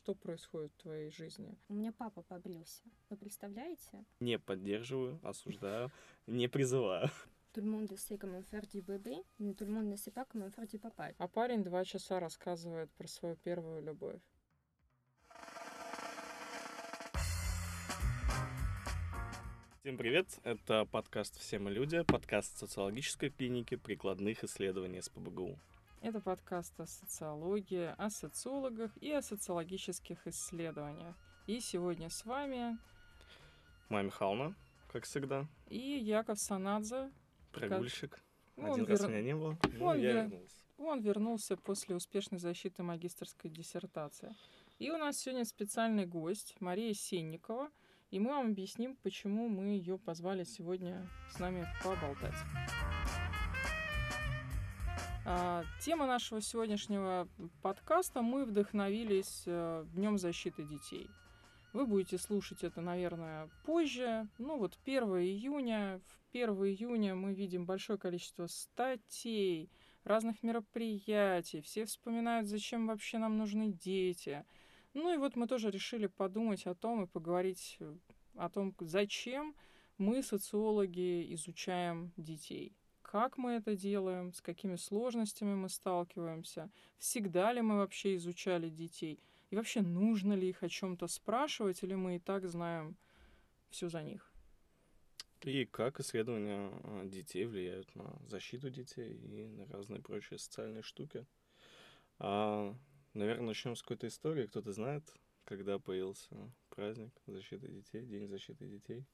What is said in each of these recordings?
что происходит в твоей жизни? У меня папа побрился. Вы представляете? Не поддерживаю, осуждаю, не призываю. Tout le monde sait comment faire du bébé, mais tout le monde ne sait pas comment faire du papa. А парень два часа рассказывает про свою первую любовь. Всем привет, это подкаст «Все мы люди», подкаст социологической клиники прикладных исследований СПБГУ. Это подкаст о социологии, о социологах и о социологических исследованиях. И сегодня с вами Майя Михайловна, как всегда, и Яков Санадзе. прогульщик. Ну, Один он раз вер- меня не было, но он я вер- вернулся. Он вернулся после успешной защиты магистерской диссертации. И у нас сегодня специальный гость Мария Сенникова, и мы вам объясним, почему мы ее позвали сегодня с нами поболтать. А, тема нашего сегодняшнего подкаста мы вдохновились э, Днем защиты детей. Вы будете слушать это, наверное, позже. Ну вот 1 июня. В 1 июня мы видим большое количество статей, разных мероприятий. Все вспоминают, зачем вообще нам нужны дети. Ну и вот мы тоже решили подумать о том и поговорить э, о том, зачем мы, социологи, изучаем детей. Как мы это делаем, с какими сложностями мы сталкиваемся, всегда ли мы вообще изучали детей, и вообще нужно ли их о чем-то спрашивать, или мы и так знаем все за них. И как исследования а, детей влияют на защиту детей и на разные прочие социальные штуки. А, наверное, начнем с какой-то истории. Кто-то знает, когда появился праздник защиты детей, День защиты детей?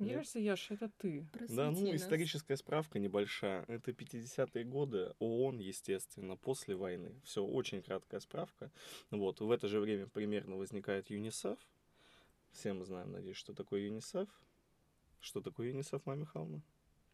Мне кажется, Яша, это ты. Да, ну, Просвети нас. историческая справка небольшая. Это 50-е годы, ООН, естественно, после войны. Все, очень краткая справка. Вот, в это же время примерно возникает ЮНИСЕФ. Все мы знаем, надеюсь, что такое ЮНИСЕФ. Что такое ЮНИСЕФ, Майя Михайловна?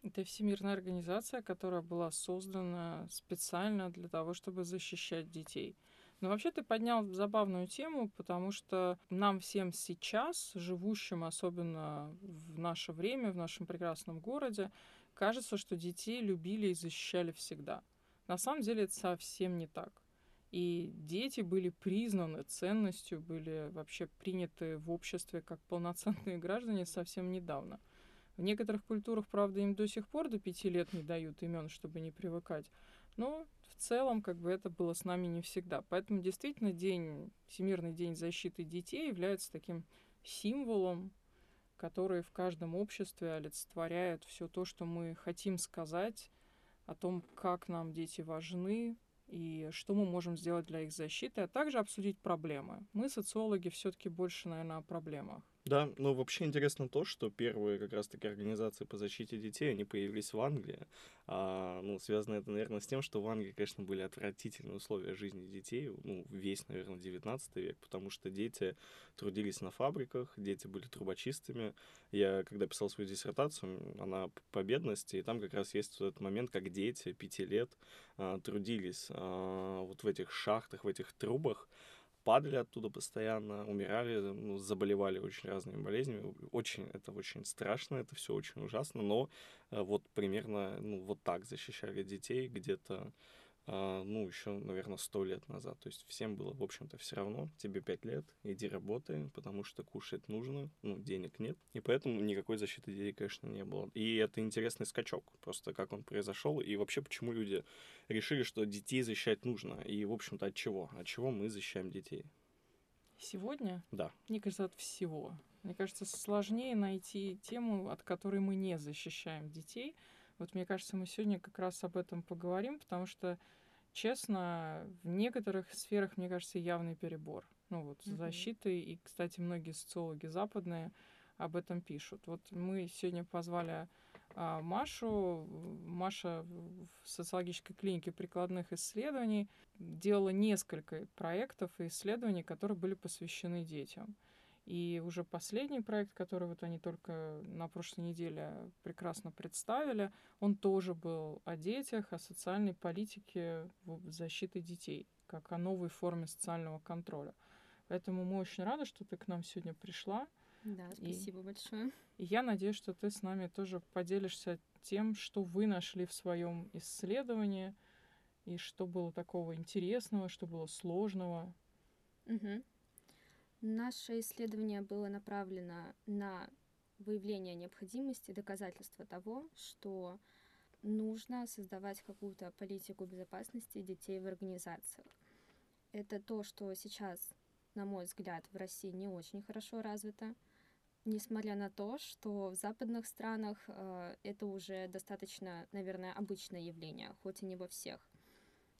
Это всемирная организация, которая была создана специально для того, чтобы защищать детей. Но вообще ты поднял забавную тему, потому что нам всем сейчас, живущим особенно в наше время, в нашем прекрасном городе, кажется, что детей любили и защищали всегда. На самом деле это совсем не так. И дети были признаны ценностью, были вообще приняты в обществе как полноценные граждане совсем недавно. В некоторых культурах, правда, им до сих пор до пяти лет не дают имен, чтобы не привыкать. Но в целом, как бы это было с нами не всегда. Поэтому действительно день, Всемирный день защиты детей является таким символом, который в каждом обществе олицетворяет все то, что мы хотим сказать о том, как нам дети важны и что мы можем сделать для их защиты, а также обсудить проблемы. Мы, социологи, все-таки больше, наверное, о проблемах. Да, но вообще интересно то, что первые как раз-таки организации по защите детей, они появились в Англии. А, ну, связано это, наверное, с тем, что в Англии, конечно, были отвратительные условия жизни детей, ну, весь, наверное, 19 век, потому что дети трудились на фабриках, дети были трубочистами. Я, когда писал свою диссертацию, она по бедности, и там как раз есть этот момент, как дети пяти лет а, трудились а, вот в этих шахтах, в этих трубах, падали оттуда постоянно, умирали, ну, заболевали очень разными болезнями. Очень, это очень страшно, это все очень ужасно, но э, вот примерно, ну, вот так защищали детей где-то, ну, еще, наверное, сто лет назад. То есть всем было, в общем-то, все равно. Тебе пять лет, иди работай, потому что кушать нужно, ну, денег нет. И поэтому никакой защиты детей, конечно, не было. И это интересный скачок, просто как он произошел, и вообще почему люди решили, что детей защищать нужно. И, в общем-то, от чего? От чего мы защищаем детей? Сегодня Да. Мне кажется, от всего. Мне кажется, сложнее найти тему, от которой мы не защищаем детей. Вот мне кажется, мы сегодня как раз об этом поговорим, потому что, честно, в некоторых сферах, мне кажется, явный перебор. Ну вот, с Мгм. защитой, и, кстати, многие социологи западные об этом пишут. Вот мы сегодня позвали а, Машу. Маша в социологической клинике прикладных исследований делала несколько проектов и исследований, которые были посвящены детям. И уже последний проект, который вот они только на прошлой неделе прекрасно представили, он тоже был о детях, о социальной политике защиты детей, как о новой форме социального контроля. Поэтому мы очень рады, что ты к нам сегодня пришла. Да, И- спасибо большое. И я надеюсь, что ты с нами тоже поделишься тем, что вы нашли в своем исследовании, и что было такого интересного, что было сложного. Мгм. Наше исследование было направлено на выявление необходимости, доказательства того, что нужно создавать какую-то политику безопасности детей в организациях. Это то, что сейчас, на мой взгляд, в России не очень хорошо развито, несмотря на то, что в западных странах э, это уже достаточно, наверное, обычное явление, хоть и не во всех.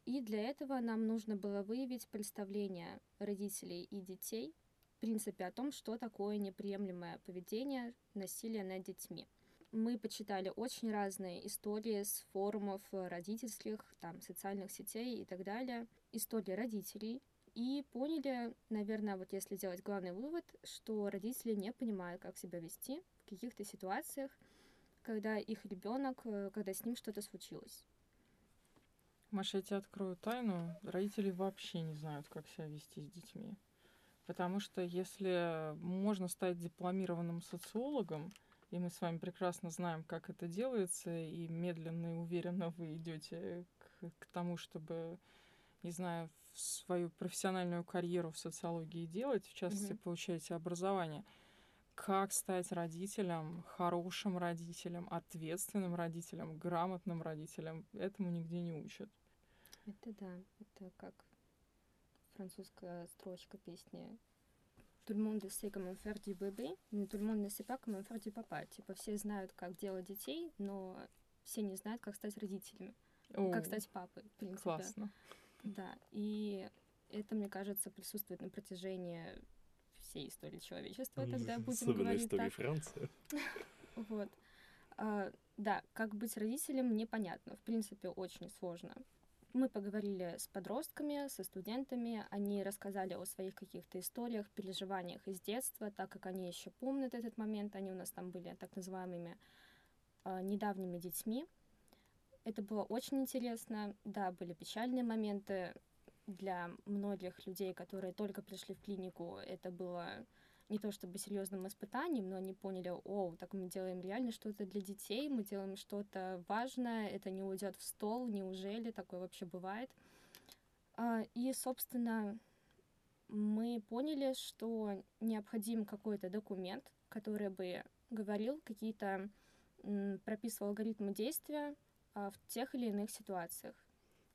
И для этого нам нужно было выявить представление родителей и детей, принципе, о том, что такое неприемлемое поведение, насилие над детьми. Мы почитали очень разные истории с форумов родительских, там, социальных сетей и так далее, истории родителей, и поняли, наверное, вот если делать главный вывод, что родители не понимают, как себя вести в каких-то ситуациях, когда их ребенок, э, когда с ним что-то случилось. Маша, я тебе открою тайну. Родители вообще не знают, как себя вести с детьми. Потому что если можно стать дипломированным социологом, и мы с вами прекрасно знаем, как это делается, и медленно и уверенно вы идете к, к тому, чтобы, не знаю, свою профессиональную карьеру в социологии делать, в частности, mm-hmm. получаете образование. Как стать родителем, хорошим родителем, ответственным родителем, грамотным родителем, этому нигде не учат. Это да, это как французская строчка песни tout le monde sait comment faire du bébé, mais tout le monde ne sait pas comment faire du papa. Типа все знают, как делать детей, но все не знают, как стать родителями. О, как стать папой, в принципе. Классно. Да, и это, мне кажется, присутствует на протяжении всей истории человечества, тогда будем Особенно говорить истории так. Франции. Вот. А, да, как быть родителем, непонятно. В принципе, очень сложно. Мы поговорили с подростками, со студентами, они рассказали о своих каких-то историях, переживаниях из детства, так как они еще помнят этот момент, они у нас там были так называемыми э, недавними детьми. Это было очень интересно, да, были печальные моменты для многих людей, которые только пришли в клинику, это было не то чтобы серьезным испытанием, но они поняли, о, так мы делаем реально что-то для детей, мы делаем что-то важное, это не уйдет в стол, неужели такое вообще бывает? А, и, собственно, мы поняли, что необходим какой-то документ, который бы говорил какие-то, прописывал алгоритмы действия а, в тех или иных ситуациях.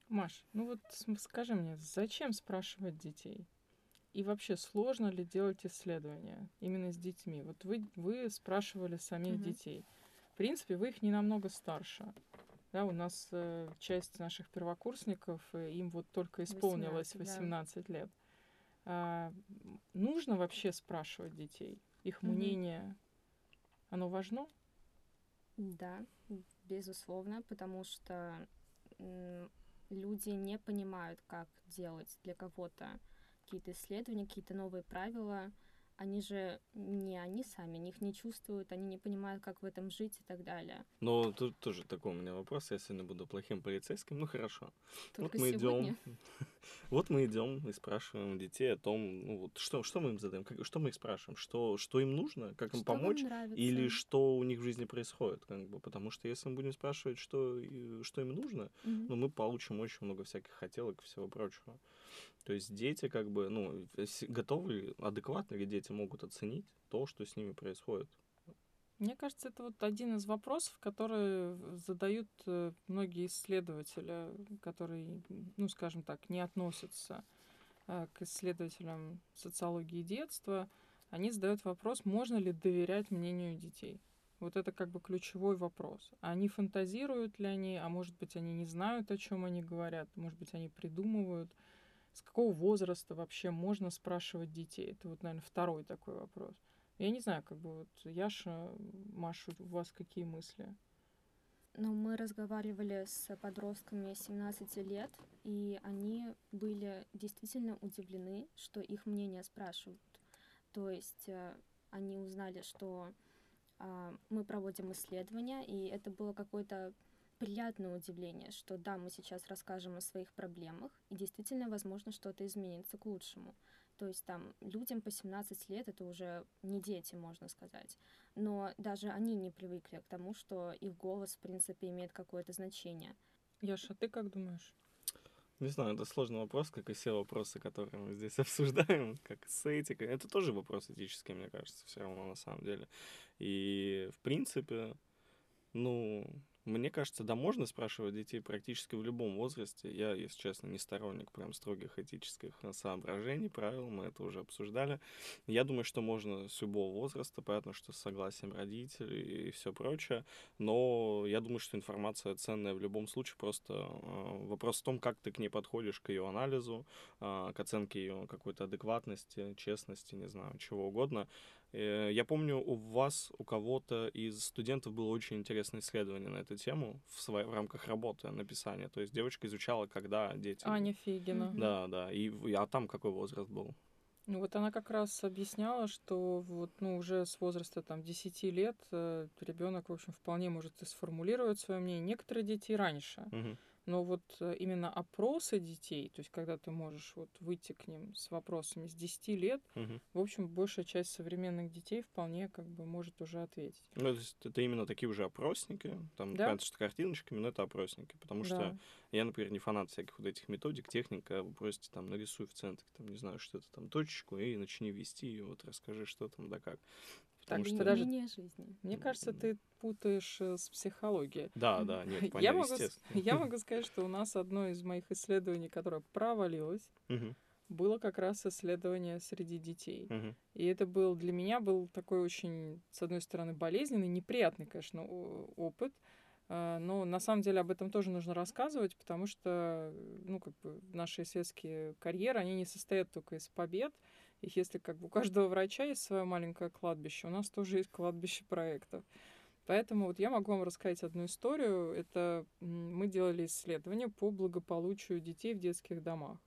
Маш, ну вот скажи мне, зачем спрашивать детей? И вообще, сложно ли делать исследования именно с детьми? Вот вы, вы спрашивали самих угу. детей. В принципе, вы их не намного старше. Да, у нас э, часть наших первокурсников, э, им вот только исполнилось 18, 18 да. лет. А, нужно вообще спрашивать детей? Их угу. мнение, оно важно? Да, безусловно, потому что люди не понимают, как делать для кого-то какие-то исследования, какие-то новые правила, они же не они сами, они их не чувствуют, они не понимают, как в этом жить и так далее. Но тут тоже такой у меня вопрос, я сегодня буду плохим полицейским, ну хорошо. Только вот мы идем, вот мы идем и спрашиваем детей о том, ну вот что, что мы им задаем, как, что мы их спрашиваем, что, что им нужно, как им помочь, или что у них в жизни происходит, как бы, потому что если мы будем спрашивать, что, что им нужно, mm-hmm. ну мы получим очень много всяких хотелок и всего прочего. То есть дети как бы, ну, готовы, адекватно ли дети могут оценить то, что с ними происходит? Мне кажется, это вот один из вопросов, которые задают э, многие исследователи, которые, ну, скажем так, не относятся э, к исследователям социологии детства. Они задают вопрос, можно ли доверять мнению детей. Вот это как бы ключевой вопрос. Они фантазируют ли они, а может быть, они не знают, о чем они говорят, может быть, они придумывают с какого возраста вообще можно спрашивать детей? Это вот, наверное, второй такой вопрос. Я не знаю, как бы вот Яша, Маша, у вас какие мысли? Ну, мы разговаривали с подростками 17 лет, и они были действительно удивлены, что их мнение спрашивают. То есть э, они узнали, что э, мы проводим исследования, и это было какое-то приятное удивление, что да, мы сейчас расскажем о своих проблемах, и действительно, возможно, что-то изменится к лучшему. То есть там людям по 17 лет это уже не дети, можно сказать. Но даже они не привыкли к тому, что их голос, в принципе, имеет какое-то значение. Яша, ты как думаешь? Не знаю, это сложный вопрос, как и все вопросы, которые мы здесь обсуждаем, как с этикой. Это тоже вопрос этический, мне кажется, все равно на самом деле. И, в принципе, ну, мне кажется, да, можно спрашивать детей практически в любом возрасте. Я, если честно, не сторонник прям строгих этических соображений, правил, мы это уже обсуждали. Я думаю, что можно с любого возраста, понятно, что с согласием родителей и все прочее, но я думаю, что информация ценная в любом случае, просто э, вопрос в том, как ты к ней подходишь, к ее анализу, э, к оценке ее какой-то адекватности, честности, не знаю, чего угодно. Э, я помню, у вас, у кого-то из студентов было очень интересное исследование на эту тему в, своей, в рамках работы, написания. То есть девочка изучала, когда дети... Аня Фигина. Да, да. И, а там какой возраст был? Ну вот она как раз объясняла, что вот, ну, уже с возраста там 10 лет э, ребенок, в общем, вполне может и сформулировать свое мнение. Некоторые дети раньше. Угу. Но вот э, именно опросы детей, то есть когда ты можешь вот выйти к ним с вопросами с 10 лет, угу. в общем, большая часть современных детей вполне как бы может уже ответить. Ну, то есть это именно такие уже опросники, там, да? понятно, что картиночками, но это опросники, потому да. что я, например, не фанат всяких вот этих методик, техник, а вы просите там нарисуй в центре, там, не знаю, что-то там, точечку, и начни вести, и вот расскажи, что там, да как. Потому так, что даже... жизни. Мне кажется, ты путаешь э, с психологией. Да, да, нет, понятно, я могу, я могу сказать, что у нас одно из моих исследований, которое провалилось, было как раз исследование среди детей. И это был для меня был такой очень, с одной стороны, болезненный, неприятный, конечно, опыт. А, но на самом деле об этом тоже нужно рассказывать, потому что, ну, как бы наши исследовательские карьеры, они не состоят только из побед, если как бы у каждого врача есть свое маленькое кладбище, у нас тоже есть кладбище проектов. Поэтому вот я могу вам рассказать одну историю. Это мы делали исследование по благополучию детей в детских домах.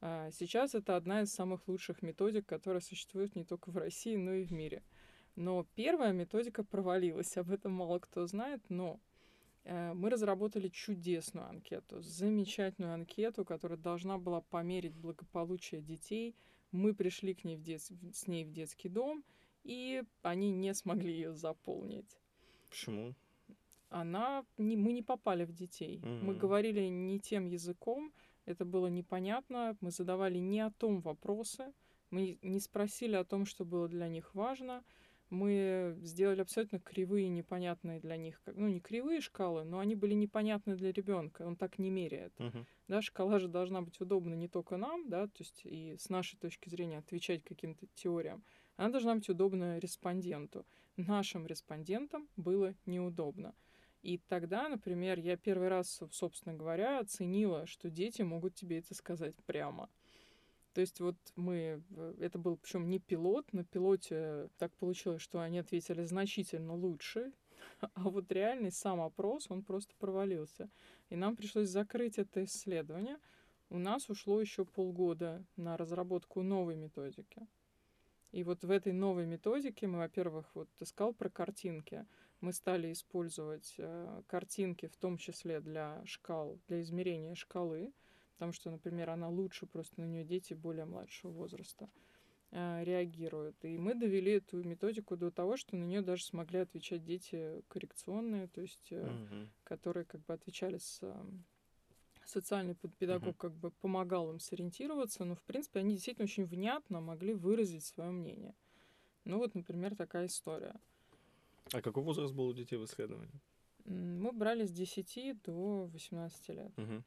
А, сейчас это одна из самых лучших методик, которая существует не только в России, но и в мире. Но первая методика провалилась, об этом мало кто знает, но э, мы разработали чудесную анкету, замечательную анкету, которая должна была померить благополучие детей – мы пришли к ней в дет... с ней в детский дом, и они не смогли ее заполнить. Почему? Она не, мы не попали в детей. Mm-hmm. Мы говорили не тем языком, это было непонятно. Мы задавали не о том вопросы, мы не спросили о том, что было для них важно мы сделали абсолютно кривые, непонятные для них, ну не кривые шкалы, но они были непонятны для ребенка, он так не меряет. Uh-huh. Да, шкала же должна быть удобна не только нам, да, то есть и с нашей точки зрения отвечать каким-то теориям, она должна быть удобна респонденту. Нашим респондентам было неудобно. И тогда, например, я первый раз, собственно говоря, оценила, что дети могут тебе это сказать прямо. То есть вот мы, это был причем не пилот, на пилоте так получилось, что они ответили значительно лучше, а вот реальный сам опрос, он просто провалился. И нам пришлось закрыть это исследование. У нас ушло еще полгода на разработку новой методики. И вот в этой новой методике мы, во-первых, вот ты сказал про картинки. Мы стали использовать э, картинки, в том числе для шкал, для измерения шкалы потому что, например, она лучше, просто на нее дети более младшего возраста э, реагируют. И мы довели эту методику до того, что на нее даже смогли отвечать дети коррекционные, то есть mm-hmm. которые как бы отвечали с социальный педагог uh-huh. как бы помогал им сориентироваться, но в принципе они действительно очень внятно могли выразить свое мнение. Ну вот, например, такая история. А какой возраст был у детей в исследовании? Мы брали с 10 до 18 лет. Uh-huh.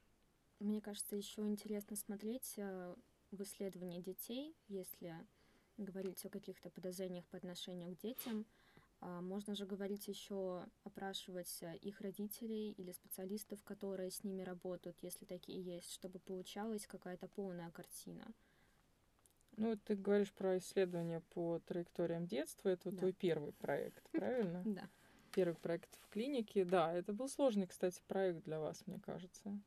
Мне кажется, еще интересно смотреть э, в исследовании детей, если говорить о каких-то подозрениях по отношению к детям. А, можно же говорить еще, опрашивать э, их родителей или специалистов, которые с ними работают, если такие есть, чтобы получалась какая-то полная картина. Ну, ты говоришь про исследование по траекториям детства. Это да. твой первый проект, правильно? Да. Первый проект в клинике. Да, это был сложный, кстати, проект для вас, мне кажется.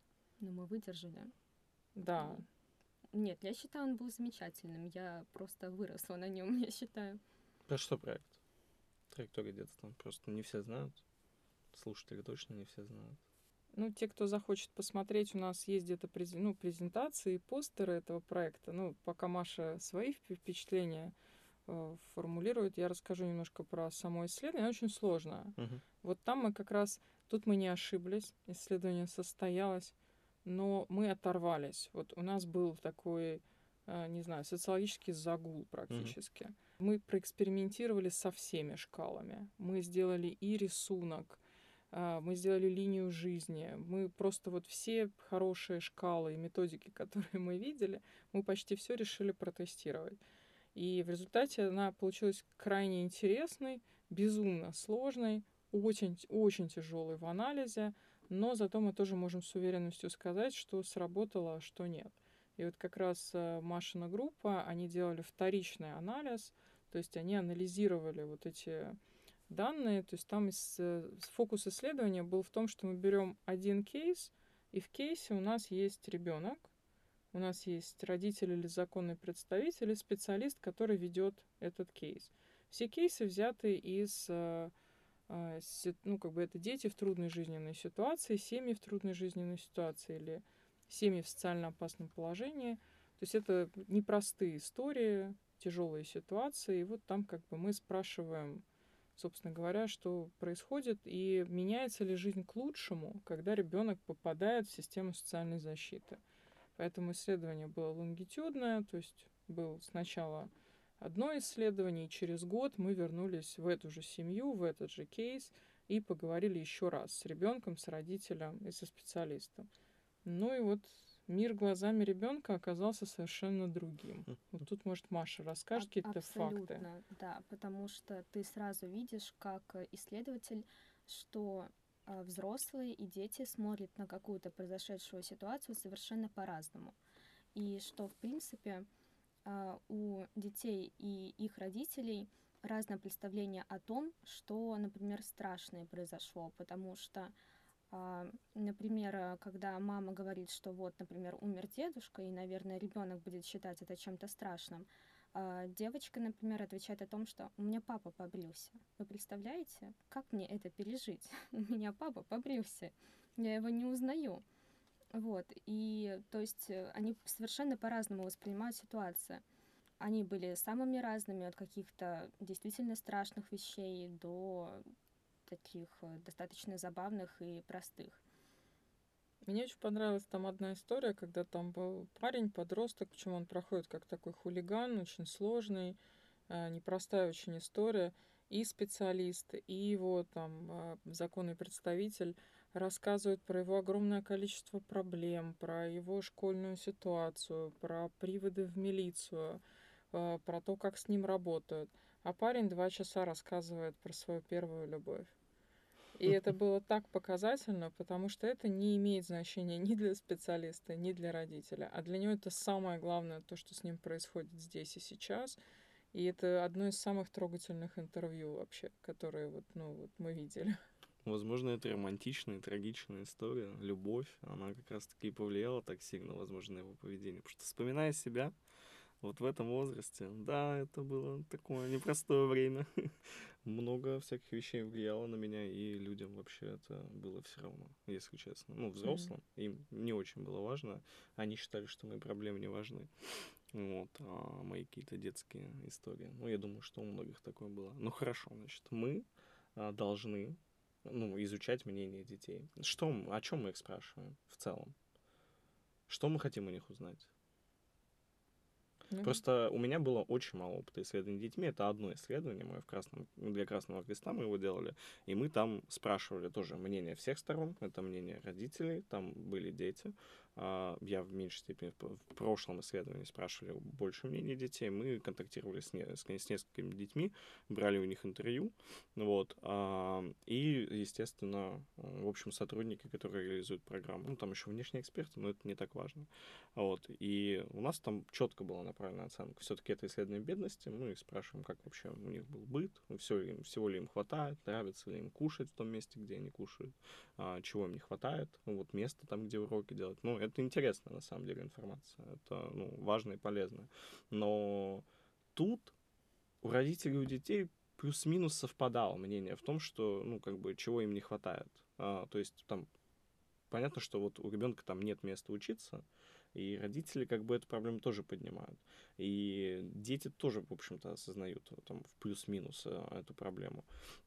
Но мы выдержали. Да. Нет, я считаю, он был замечательным. Я просто выросла на нем, я считаю. Про что проект? Траектория детства. Просто не все знают. Слушатели точно не все знают. Ну, те, кто захочет посмотреть, у нас есть где-то през... ну, презентации, постеры этого проекта. Ну, пока Маша свои впечатления э, формулирует, я расскажу немножко про само исследование. Оно очень сложное. Uh-huh. Вот там мы как раз, тут мы не ошиблись, исследование состоялось но мы оторвались. Вот у нас был такой, э, не знаю, социологический загул практически. Mm-hmm. Мы проэкспериментировали со всеми шкалами. Мы сделали и рисунок, э, мы сделали линию жизни. Мы просто вот все хорошие шкалы и методики, которые мы видели, мы почти все решили протестировать. И в результате она получилась крайне интересной, безумно сложной, очень, очень тяжелой в анализе, но зато мы тоже можем с уверенностью сказать, что сработало, а что нет. И вот как раз э, Машина группа, они делали вторичный анализ, то есть они анализировали вот эти данные, то есть там из, э, фокус исследования был в том, что мы берем один кейс, и в кейсе у нас есть ребенок, у нас есть родитель или законный представитель, и специалист, который ведет этот кейс. Все кейсы взяты из э, ну, как бы это дети в трудной жизненной ситуации, семьи в трудной жизненной ситуации или семьи в социально опасном положении. То есть это непростые истории, тяжелые ситуации. И вот там как бы мы спрашиваем, собственно говоря, что происходит и меняется ли жизнь к лучшему, когда ребенок попадает в систему социальной защиты. Поэтому исследование было лонгитюдное, то есть был сначала одно исследование, и через год мы вернулись в эту же семью, в этот же кейс, и поговорили еще раз с ребенком, с родителем и со специалистом. Ну и вот мир глазами ребенка оказался совершенно другим. Вот тут, может, Маша расскажет а- какие-то факты. Да, потому что ты сразу видишь, как исследователь, что а, взрослые и дети смотрят на какую-то произошедшую ситуацию совершенно по-разному. И что, в принципе, у детей и их родителей разное представление о том, что, например, страшное произошло, потому что, а, например, когда мама говорит, что вот, например, умер дедушка, и, наверное, ребенок будет считать это чем-то страшным, а, девочка, например, отвечает о том, что у меня папа побрился. Вы представляете, как мне это пережить? У меня папа побрился, я его не узнаю. Вот, и то есть э, они совершенно по-разному воспринимают ситуацию. Они были самыми разными, от каких-то действительно страшных вещей до таких э, достаточно забавных и простых. Мне очень понравилась там одна история, когда там был парень, подросток, почему он проходит как такой хулиган, очень сложный, э, непростая очень история, и специалист, и его там законный представитель рассказывают про его огромное количество проблем, про его школьную ситуацию, про приводы в милицию, э, про то, как с ним работают. А парень два часа рассказывает про свою первую любовь. И это было так показательно, потому что это не имеет значения ни для специалиста, ни для родителя. А для него это самое главное, то, что с ним происходит здесь и сейчас. И это одно из самых трогательных интервью вообще, которые вот, ну, вот мы видели. Возможно, это романтичная, трагичная история. Любовь, она как раз-таки и повлияла так сильно, возможно, на его поведение. Потому что, вспоминая себя, вот в этом возрасте, да, это было такое непростое время. Много всяких вещей влияло на меня, и людям вообще это было все равно, если честно. Ну, взрослым, mm-hmm. им не очень было важно. Они считали, что мои проблемы не важны. Вот, а мои какие-то детские истории. Ну, я думаю, что у многих такое было. Ну, хорошо, значит, мы а, должны ну, изучать мнение детей. Что, о чем мы их спрашиваем в целом? Что мы хотим у них узнать? Mm-hmm. Просто у меня было очень мало опыта исследований детьми. Это одно исследование мое в красном, для Красного Креста мы его делали. И мы там спрашивали тоже мнение всех сторон. Это мнение родителей, там были дети. А, я в меньшей степени в прошлом исследовании спрашивали больше мнений детей. Мы контактировали с, не, с, с несколькими детьми, брали у них интервью. Вот, а, и, естественно, в общем, сотрудники, которые реализуют программу. Ну, там еще внешние эксперты, но это не так важно. Вот, и у нас там четко была направлена оценка. Все-таки это исследование бедности. Мы спрашиваем, как вообще у них был быт, все ли, всего ли им хватает, нравится ли им кушать в том месте, где они кушают, а, чего им не хватает, ну, вот место там, где уроки делать. Ну, это интересная, на самом деле, информация. Это, ну, важно и полезно. Но тут у родителей, у детей плюс-минус совпадало мнение в том, что, ну, как бы, чего им не хватает. А, то есть, там, понятно, что вот у ребенка там нет места учиться, и родители как бы эту проблему тоже поднимают. И дети тоже, в общем-то, осознают там в плюс-минус э, эту проблему.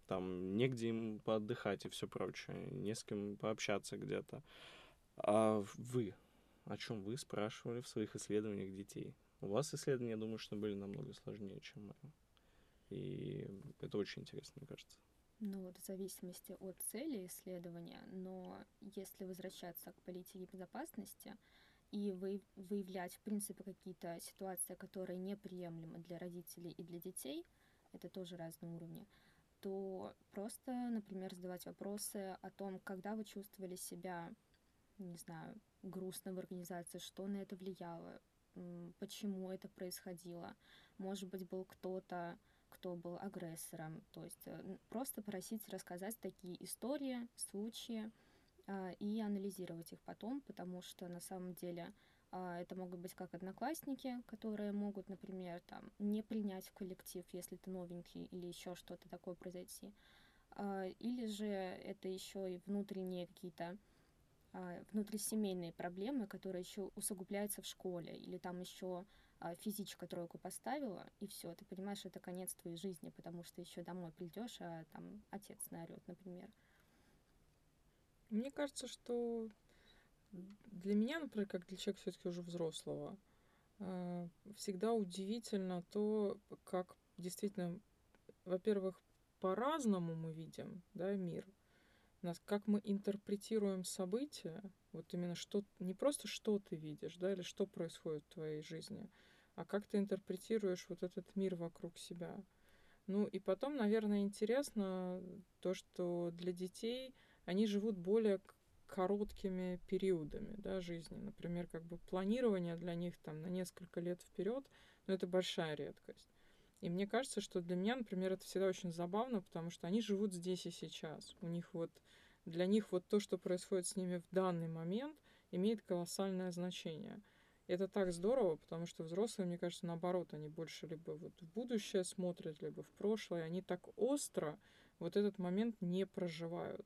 Там негде им поотдыхать и все прочее, не с кем пообщаться где-то. А вы? О чем вы спрашивали в своих исследованиях детей? У вас исследования, я думаю, что были намного сложнее, чем мое. И это очень интересно, мне кажется. Ну вот в зависимости от цели исследования, но если возвращаться к политике безопасности и вы, выявлять, в принципе, какие-то ситуации, которые неприемлемы для родителей и для детей, это тоже разные уровни, то просто, например, задавать вопросы о том, когда вы чувствовали себя, не знаю, грустно в организации, что на это влияло, почему это происходило. Может быть, был кто-то, кто был агрессором. То есть э, просто просить рассказать такие истории, случаи и анализировать их потом, потому что на самом деле а, это могут быть как одноклассники, которые могут, например, там, не принять в коллектив, если ты новенький или еще что-то такое произойти. А, или же это еще и внутренние какие-то внутрисемейные проблемы, которые еще усугубляются в школе, или там еще физичка тройку поставила, и все, ты понимаешь, это конец твоей жизни, потому что еще домой придешь, а там отец наорет, например. Мне кажется, что для меня, например, как для человека все-таки уже взрослого, э, всегда удивительно то, как действительно, во-первых, по-разному мы видим да, мир, нас, как мы интерпретируем события, вот именно что, не просто что ты видишь, да, или что происходит в твоей жизни, а как ты интерпретируешь вот этот мир вокруг себя. Ну и потом, наверное, интересно то, что для детей они живут более короткими периодами да, жизни. Например, как бы планирование для них там на несколько лет вперед, но это большая редкость. И мне кажется, что для меня, например, это всегда очень забавно, потому что они живут здесь и сейчас. У них вот для них вот то, что происходит с ними в данный момент, имеет колоссальное значение. Это так здорово, потому что взрослые, мне кажется, наоборот, они больше либо вот в будущее смотрят, либо в прошлое. Они так остро вот этот момент не проживают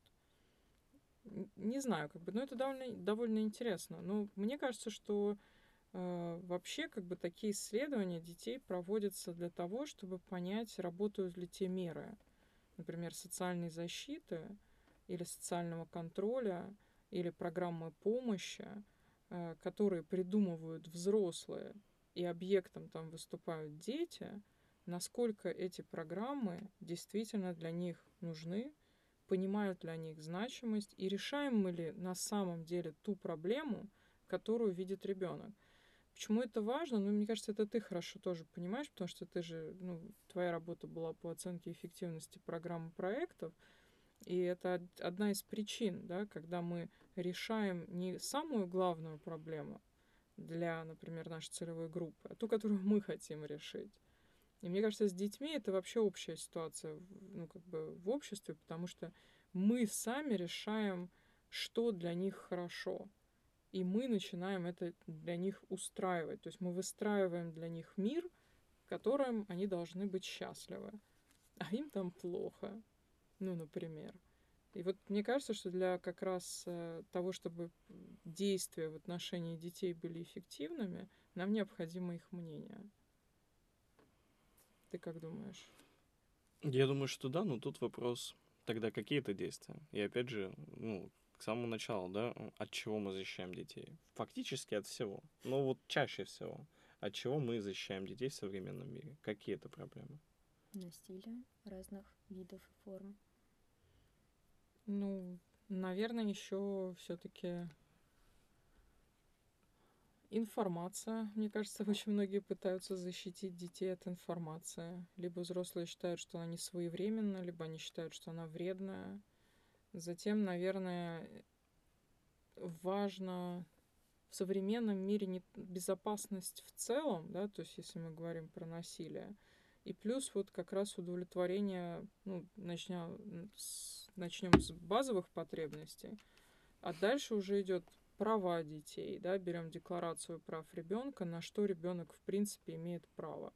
не знаю, как бы, но это довольно, довольно интересно. Но мне кажется, что э, вообще как бы такие исследования детей проводятся для того, чтобы понять, работают ли те меры, например, социальной защиты или социального контроля или программы помощи, э, которые придумывают взрослые и объектом там выступают дети, насколько эти программы действительно для них нужны, понимают ли они их значимость и решаем мы ли на самом деле ту проблему, которую видит ребенок. Почему это важно? Ну, мне кажется, это ты хорошо тоже понимаешь, потому что ты же, ну, твоя работа была по оценке эффективности программы проектов, и это одна из причин, да, когда мы решаем не самую главную проблему для, например, нашей целевой группы, а ту, которую мы хотим решить. И мне кажется, с детьми это вообще общая ситуация, ну, как бы в обществе, потому что мы сами решаем, что для них хорошо. И мы начинаем это для них устраивать. То есть мы выстраиваем для них мир, в котором они должны быть счастливы. А им там плохо. Ну, например. И вот мне кажется, что для как раз э, того, чтобы действия в отношении детей были эффективными, нам необходимо их мнение. Ты как думаешь? Я думаю, что да, но тут вопрос тогда какие это действия? И опять же, ну, к самому началу, да, от чего мы защищаем детей? Фактически от всего. Но вот чаще всего. От чего мы защищаем детей в современном мире? Какие это проблемы? Насилие разных видов и форм. Ну, наверное, еще все-таки Информация. Мне кажется, очень многие пытаются защитить детей от информации. Либо взрослые считают, что она не своевременна, либо они считают, что она вредная. Затем, наверное, важно в современном мире не безопасность в целом, да, то есть если мы говорим про насилие, и плюс вот как раз удовлетворение, ну, начнем с, начнем с базовых потребностей, а дальше уже идет права детей, да, берем декларацию прав ребенка, на что ребенок в принципе имеет право.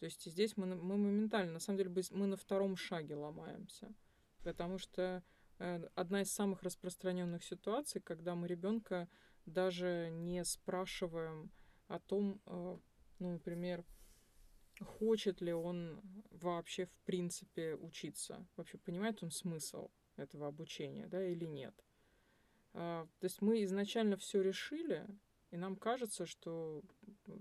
То есть здесь мы, мы моментально, на самом деле, мы на втором шаге ломаемся, потому что э, одна из самых распространенных ситуаций, когда мы ребенка даже не спрашиваем о том, э, ну, например, хочет ли он вообще в принципе учиться, вообще понимает он смысл этого обучения, да, или нет. А, то есть мы изначально все решили, и нам кажется, что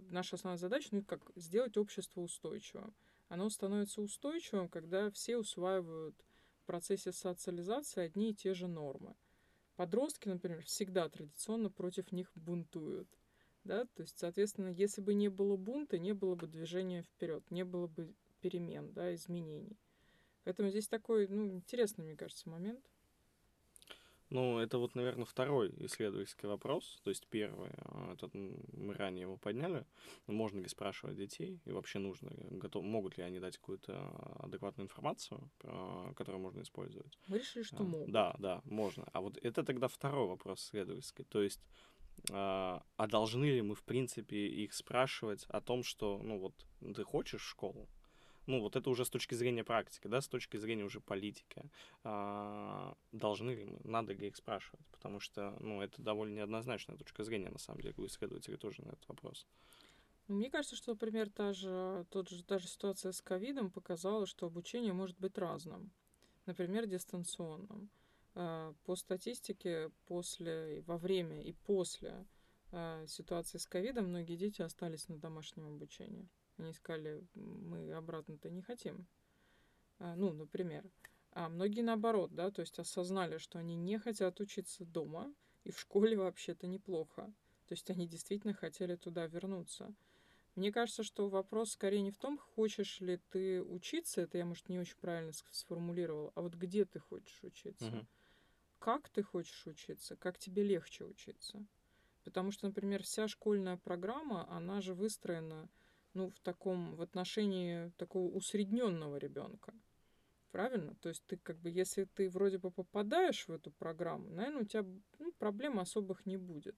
наша основная задача, ну, как сделать общество устойчивым. Оно становится устойчивым, когда все усваивают в процессе социализации одни и те же нормы. Подростки, например, всегда традиционно против них бунтуют. Да? То есть, соответственно, если бы не было бунта, не было бы движения вперед, не было бы перемен, да, изменений. Поэтому здесь такой, ну, интересный, мне кажется, момент. Ну, это вот, наверное, второй исследовательский вопрос. То есть первый, а, этот мы ранее его подняли. Можно ли спрашивать детей и вообще нужно ли, готов, могут ли они дать какую-то адекватную информацию, которую можно использовать? Мы решили, что а, могут. Да, да, можно. А вот это тогда второй вопрос исследовательский. То есть а, а должны ли мы, в принципе, их спрашивать о том, что, ну вот, ты хочешь в школу? Ну, вот это уже с точки зрения практики, да, с точки зрения уже политики, а, должны ли мы, надо ли их спрашивать, потому что, ну, это довольно неоднозначная точка зрения, на самом деле, у исследователей тоже на этот вопрос. Ну, мне кажется, что, например, та же, тот же, та же ситуация с ковидом показала, что обучение может быть разным. Например, дистанционным. А, по статистике, после, во время и после а, ситуации с ковидом многие дети остались на домашнем обучении. Они сказали, мы обратно-то не хотим. А, ну, например. А многие наоборот, да, то есть осознали, что они не хотят учиться дома, и в школе вообще-то неплохо. То есть они действительно хотели туда вернуться. Мне кажется, что вопрос скорее не в том, хочешь ли ты учиться, это я, может, не очень правильно сформулировал, а вот где ты хочешь учиться. Uh-huh. Как ты хочешь учиться, как тебе легче учиться. Потому что, например, вся школьная программа, она же выстроена ну, в таком, в отношении такого усредненного ребенка. Правильно? То есть ты как бы, если ты вроде бы попадаешь в эту программу, наверное, у тебя ну, проблем особых не будет.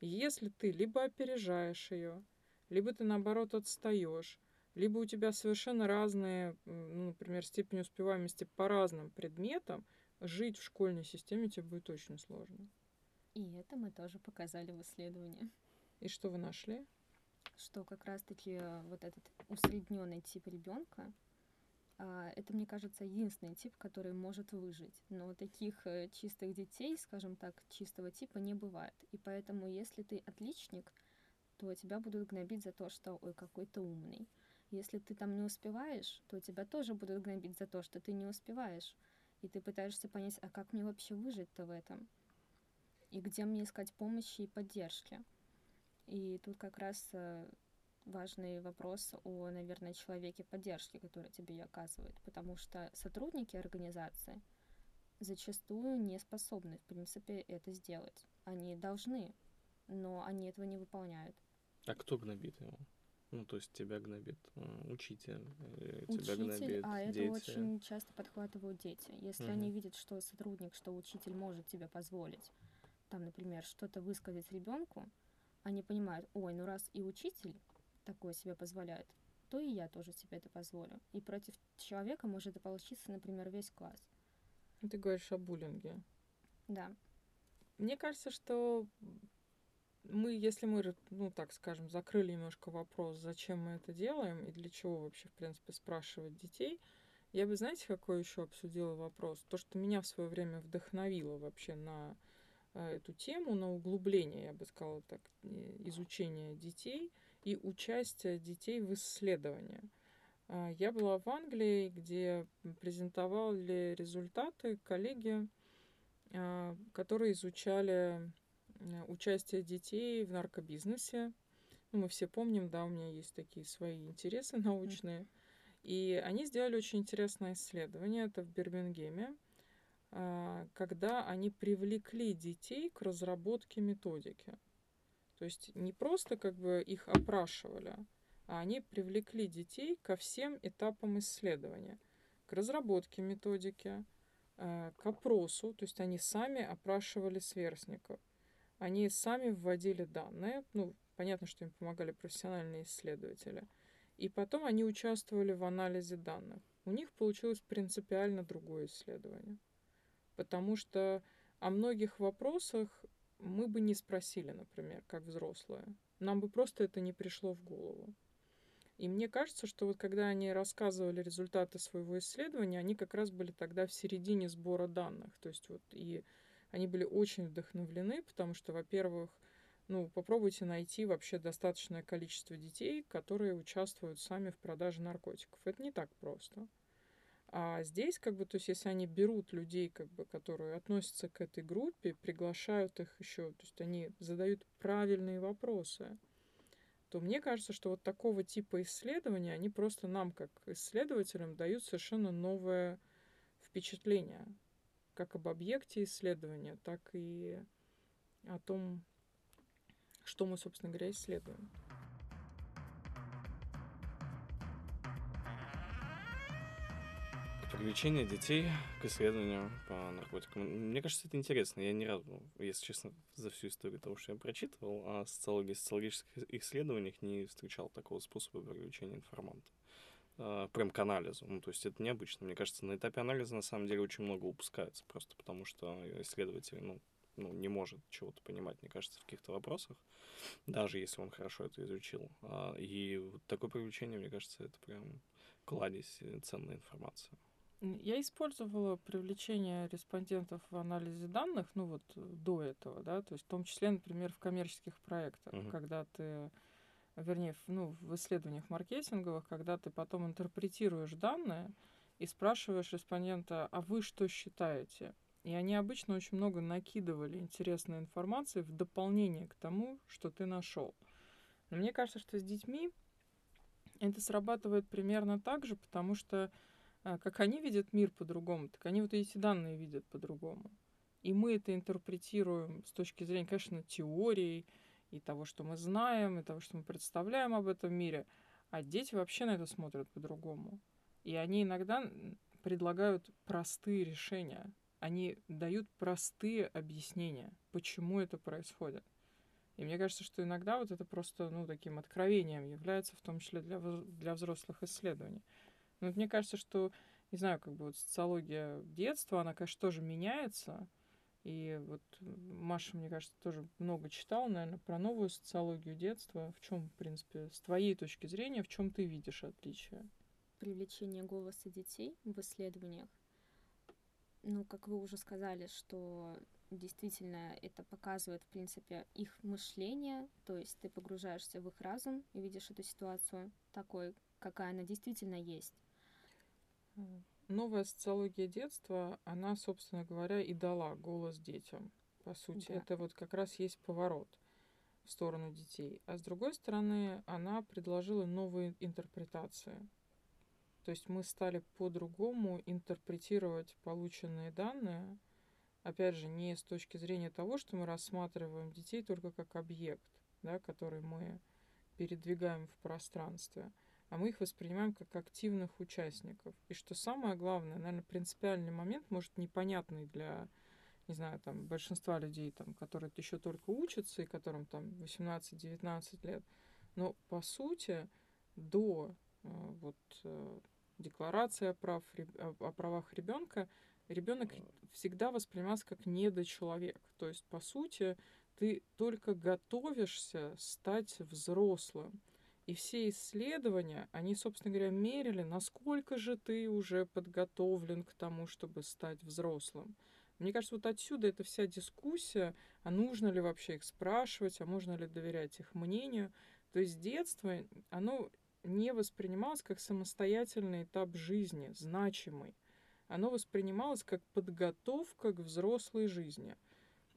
Если ты либо опережаешь ее, либо ты наоборот отстаешь, либо у тебя совершенно разные, ну, например, степень успеваемости по разным предметам, жить в школьной системе тебе будет очень сложно. И это мы тоже показали в исследовании. И что вы нашли? Что как раз-таки э, вот этот усредненный тип ребенка, а, это, мне кажется, единственный тип, который может выжить. Но таких э, чистых детей, скажем так, чистого типа не бывает. И поэтому, если ты отличник, то тебя будут гнобить за то, что ой, какой то умный. Если ты там не успеваешь, то тебя тоже будут гнобить за то, что ты не успеваешь. И ты пытаешься понять, а как мне вообще выжить-то в этом? И где мне искать помощи и поддержки? И тут как раз э, важный вопрос о, наверное, человеке поддержки, который тебе ее оказывает, потому что сотрудники организации зачастую не способны, в принципе, это сделать. Они должны, но они этого не выполняют. А кто гнобит его? Ну, то есть тебя гнобит э, учитель, учитель, тебя гнобит а дети. это очень часто подхватывают дети. Если угу. они видят, что сотрудник, что учитель может тебе позволить, там, например, что-то высказать ребенку, они понимают, ой, ну раз и учитель такое себе позволяет, то и я тоже себе это позволю. И против человека может получиться, например, весь класс. Ты говоришь о буллинге. Да. Мне кажется, что мы, если мы, ну так скажем, закрыли немножко вопрос, зачем мы это делаем и для чего вообще, в принципе, спрашивать детей, я бы, знаете, какой еще обсудила вопрос? То, что меня в свое время вдохновило вообще на эту тему на углубление, я бы сказала так, изучения детей и участие детей в исследовании. А, я была в Англии, где презентовали результаты коллеги, а, которые изучали э, участие детей в наркобизнесе. Ну, мы все помним, да, у меня есть такие свои интересы научные. И они сделали очень интересное исследование, это в Бирмингеме. А, когда они привлекли детей к разработке методики. То есть не просто как бы их опрашивали, а они привлекли детей ко всем этапам исследования. К разработке методики, а, к опросу, то есть они сами опрашивали сверстников. Они сами вводили данные, ну, понятно, что им помогали профессиональные исследователи. И потом они участвовали в анализе данных. У них получилось принципиально другое исследование потому что о многих вопросах мы бы не спросили, например, как взрослые. Нам бы просто это не пришло в голову. И мне кажется, что вот когда они рассказывали результаты своего исследования, они как раз были тогда в середине сбора данных. То есть вот и они были очень вдохновлены, потому что, во-первых, ну, попробуйте найти вообще достаточное количество детей, которые участвуют сами в продаже наркотиков. Это не так просто. А здесь, как бы, то есть, если они берут людей, как бы, которые относятся к этой группе, приглашают их еще, то есть они задают правильные вопросы, то мне кажется, что вот такого типа исследования, они просто нам, как исследователям, дают совершенно новое впечатление, как об объекте исследования, так и о том, что мы, собственно говоря, исследуем. Привлечение детей к исследованию по наркотикам. Мне кажется, это интересно. Я ни разу, если честно, за всю историю того, что я прочитывал, о социологии, социологических исследованиях не встречал такого способа привлечения информанта. Uh, прям к анализу. Ну, то есть это необычно. Мне кажется, на этапе анализа на самом деле очень много упускается, просто потому что исследователи, ну, ну, не может чего-то понимать, мне кажется, в каких-то вопросах, даже если он хорошо это изучил. А, и вот такое привлечение, мне кажется, это прям кладезь э, ценной информации. Я использовала привлечение респондентов в анализе данных, ну вот э, до этого, да, то есть в том числе, например, в коммерческих проектах, uh-huh. когда ты, вернее, ну, в исследованиях маркетинговых, когда ты потом интерпретируешь данные и спрашиваешь респондента, а вы что считаете? И они обычно очень много накидывали интересной информации в дополнение к тому, что ты нашел. Но мне кажется, что с детьми это срабатывает примерно так же, потому что как они видят мир по-другому, так они вот эти данные видят по-другому. И мы это интерпретируем с точки зрения, конечно, теории и того, что мы знаем, и того, что мы представляем об этом мире. А дети вообще на это смотрят по-другому. И они иногда предлагают простые решения. Они дают простые объяснения, почему это происходит. И мне кажется, что иногда вот это просто, ну, таким откровением является, в том числе для, для взрослых исследований. Но вот мне кажется, что, не знаю, как бы вот социология детства, она, конечно, тоже меняется. И вот Маша, мне кажется, тоже много читала, наверное, про новую социологию детства. В чем, в принципе, с твоей точки зрения, в чем ты видишь отличия? Привлечение голоса детей в исследованиях. Ну, как вы уже сказали, что действительно это показывает, в принципе, их мышление, то есть ты погружаешься в их разум и видишь эту ситуацию такой, какая она действительно есть. Новая социология детства, она, собственно говоря, и дала голос детям. По сути, да. это вот как раз есть поворот в сторону детей. А с другой стороны, она предложила новые интерпретации. То есть мы стали по-другому интерпретировать полученные данные, опять же, не с точки зрения того, что мы рассматриваем детей только как объект, да, который мы передвигаем в пространстве, а мы их воспринимаем как активных участников. И что самое главное, наверное, принципиальный момент, может, непонятный для, не знаю, там, большинства людей, там, которые еще только учатся и которым там 18-19 лет, но по сути до э, вот э, декларации о, прав, о, о правах ребенка ребенок всегда воспринимался как недочеловек. То есть, по сути, ты только готовишься стать взрослым. И все исследования, они, собственно говоря, мерили, насколько же ты уже подготовлен к тому, чтобы стать взрослым. Мне кажется, вот отсюда эта вся дискуссия, а нужно ли вообще их спрашивать, а можно ли доверять их мнению. То есть детство, оно не воспринималось как самостоятельный этап жизни, значимый. Оно воспринималось как подготовка к взрослой жизни.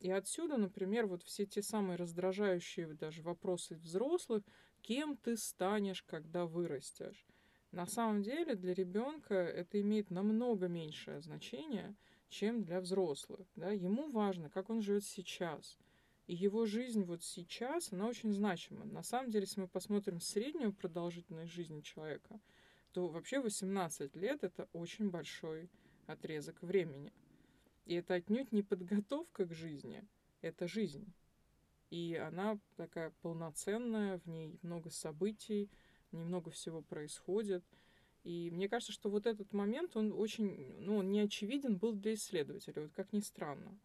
И отсюда, например, вот все те самые раздражающие даже вопросы взрослых, кем ты станешь, когда вырастешь. На самом деле для ребенка это имеет намного меньшее значение, чем для взрослых. Да? Ему важно, как он живет сейчас. И его жизнь вот сейчас, она очень значима. На самом деле, если мы посмотрим среднюю продолжительность жизни человека, то вообще 18 лет это очень большой отрезок времени. И это отнюдь не подготовка к жизни, это жизнь. И она такая полноценная, в ней много событий, немного всего происходит. И мне кажется, что вот этот момент, он очень, ну, он не был для исследователя, вот как ни странно.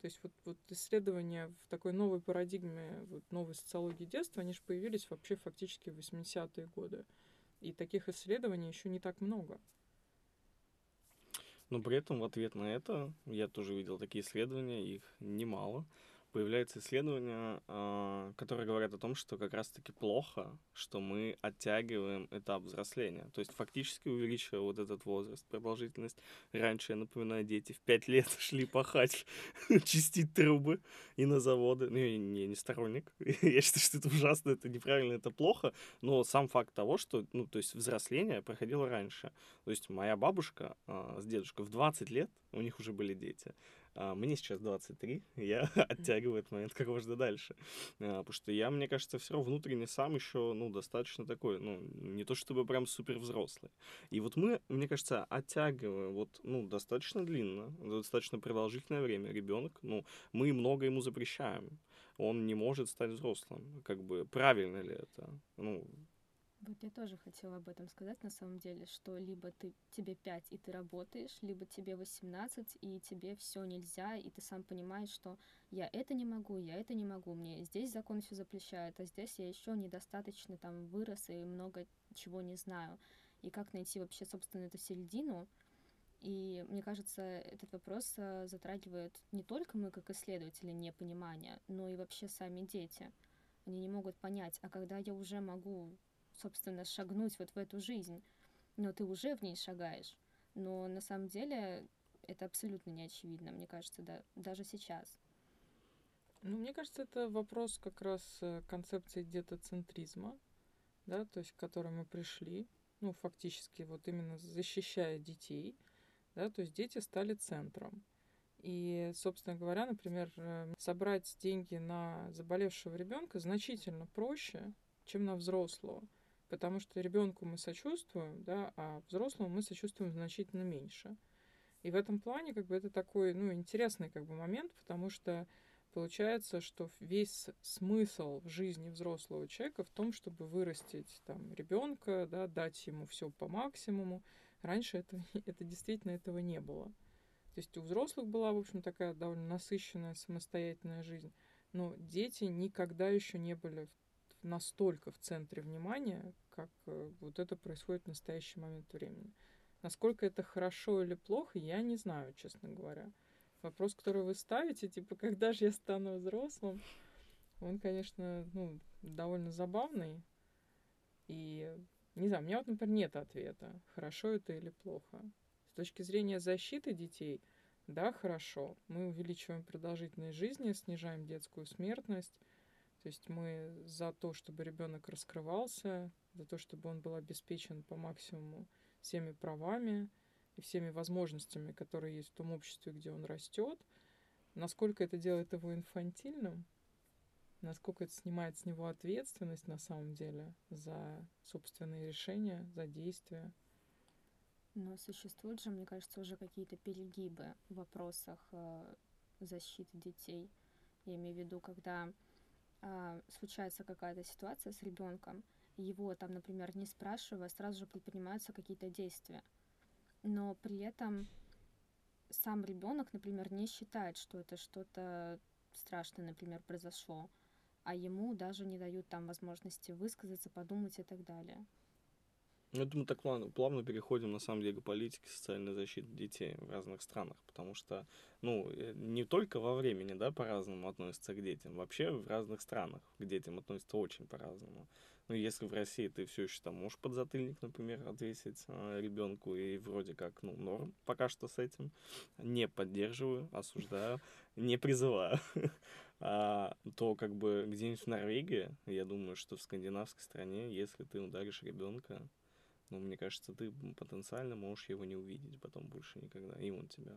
То есть вот, вот исследования в такой новой парадигме, вот новой социологии детства, они же появились вообще фактически в 80-е годы. И таких исследований еще не так много. Но при этом в ответ на это я тоже видел такие исследования, их немало, появляются исследования, а, которые говорят о том, что как раз-таки плохо, что мы оттягиваем этап взросления. То есть фактически увеличивая вот этот возраст, продолжительность. Раньше, я напоминаю, дети в пять лет шли пахать, чистить трубы и на заводы. Ну, я не, не сторонник. я считаю, что это ужасно, это неправильно, это плохо. Но сам факт того, что, ну, то есть взросление проходило раньше. То есть моя бабушка а, с дедушкой в 20 лет, у них уже были дети. А, мне сейчас 23, я оттягиваю этот момент как можно дальше. А, потому что я, мне кажется, все равно внутренне сам еще, ну, достаточно такой, ну, не то чтобы прям супер взрослый. И вот мы, мне кажется, оттягиваем вот, ну, достаточно длинно, достаточно продолжительное время ребенок, ну, мы много ему запрещаем. Он не может стать взрослым. Как бы правильно ли это? Ну, вот я тоже хотела об этом сказать на самом деле, что либо ты тебе 5 и ты работаешь, либо тебе 18 и тебе все нельзя, и ты сам понимаешь, что я это не могу, я это не могу, мне здесь закон все запрещает, а здесь я еще недостаточно там вырос и много чего не знаю. И как найти вообще, собственно, эту середину? И мне кажется, этот вопрос э, затрагивает не только мы как исследователи непонимания, но и вообще сами дети. Они не могут понять, а когда я уже могу собственно, шагнуть вот в эту жизнь, но ты уже в ней шагаешь. Но на самом деле это абсолютно не очевидно, мне кажется, да, даже сейчас. Ну, мне кажется, это вопрос как раз э, концепции детоцентризма, да, то есть к которой мы пришли, ну, фактически вот именно защищая детей, да, то есть дети стали центром. И, собственно говоря, например, э, собрать деньги на заболевшего ребенка значительно проще, чем на взрослого потому что ребенку мы сочувствуем, да, а взрослому мы сочувствуем значительно меньше. И в этом плане как бы это такой, ну, интересный как бы момент, потому что получается, что весь смысл в жизни взрослого человека в том, чтобы вырастить там ребенка, да, дать ему все по максимуму. Раньше это, это действительно этого не было. То есть у взрослых была, в общем, такая довольно насыщенная самостоятельная жизнь. Но дети никогда еще не были настолько в центре внимания, как э, вот это происходит в настоящий момент времени. Насколько это хорошо или плохо, я не знаю, честно говоря. Вопрос, который вы ставите, типа, когда же я стану взрослым, он, конечно, ну, довольно забавный. И, не знаю, у меня вот, например, нет ответа, хорошо это или плохо. С точки зрения защиты детей, да, хорошо. Мы увеличиваем продолжительность жизни, снижаем детскую смертность, то есть мы за то, чтобы ребенок раскрывался, за то, чтобы он был обеспечен по максимуму всеми правами и всеми возможностями, которые есть в том обществе, где он растет. Насколько это делает его инфантильным, насколько это снимает с него ответственность на самом деле за собственные решения, за действия. Но существуют же, мне кажется, уже какие-то перегибы в вопросах э, защиты детей. Я имею в виду, когда э, случается какая-то ситуация с ребенком, его там, например, не спрашивая, сразу же предпринимаются какие-то действия. Но при этом сам ребенок, например, не считает, что это что-то страшное, например, произошло, а ему даже не дают там возможности высказаться, подумать и так далее. Ну, я думаю, так плавно, плавно переходим, на самом деле, к политике социальной защиты детей в разных странах, потому что, ну, э, не только во времени, да, по-разному относятся к детям, вообще в разных странах к детям относятся очень по-разному. Ну, если в России ты все еще там можешь подзатыльник, например, отвесить э, ребенку, и вроде как, ну, норм пока что с этим, не поддерживаю, осуждаю, не призываю, а, то как бы где-нибудь в Норвегии, я думаю, что в скандинавской стране, если ты ударишь ребенка, но мне кажется, ты потенциально можешь его не увидеть потом больше никогда, и он тебя.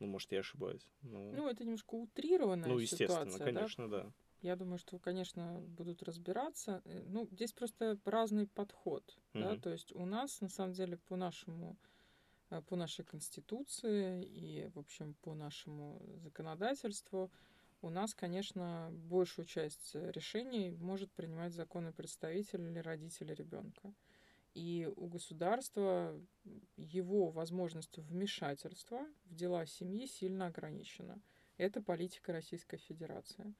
Ну, может, я ошибаюсь. Но... Ну, это немножко утрированная Ну, естественно, ситуация, конечно, да? да. Я думаю, что, конечно, будут разбираться. Э, ну, здесь просто разный подход, mm-hmm. да, то есть у нас, на самом деле, по нашему э, по нашей конституции и, в общем, по нашему законодательству, у нас, конечно, большую часть решений может принимать законный представитель или родители ребенка. И у государства его возможность вмешательства в дела семьи сильно ограничена. Это политика Российской Федерации.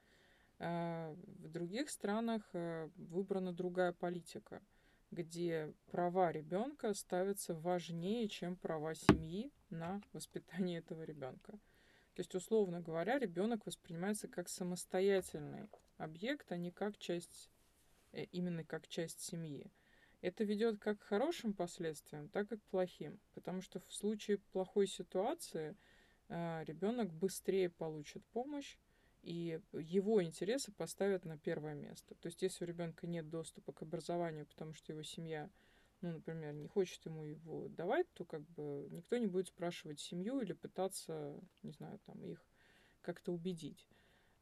А в других странах э, выбрана другая политика. где права ребенка ставятся важнее, чем права семьи на воспитание этого ребенка. То есть, условно говоря, ребенок воспринимается как самостоятельный объект, а не как часть, э, именно как часть семьи. Это ведет как к хорошим последствиям, так и к плохим. Потому что в случае плохой ситуации э, ребенок быстрее получит помощь, и его интересы поставят на первое место. То есть, если у ребенка нет доступа к образованию, потому что его семья, ну, например, не хочет ему его давать, то как бы никто не будет спрашивать семью или пытаться, не знаю, там их как-то убедить.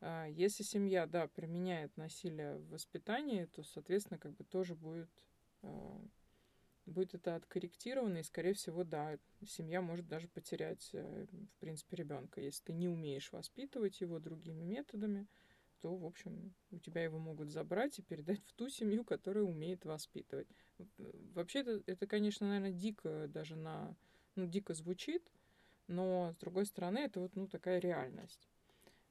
А если семья, да, применяет насилие в воспитании, то, соответственно, как бы тоже будет будет это откорректировано, и, скорее всего, да, семья может даже потерять, э, в принципе, ребенка. Если ты не умеешь воспитывать его другими методами, то, в общем, у тебя его могут забрать и передать в ту семью, которая умеет воспитывать. Вообще, это, это конечно, наверное, дико даже на... Ну, дико звучит, но, с другой стороны, это вот, ну, такая реальность.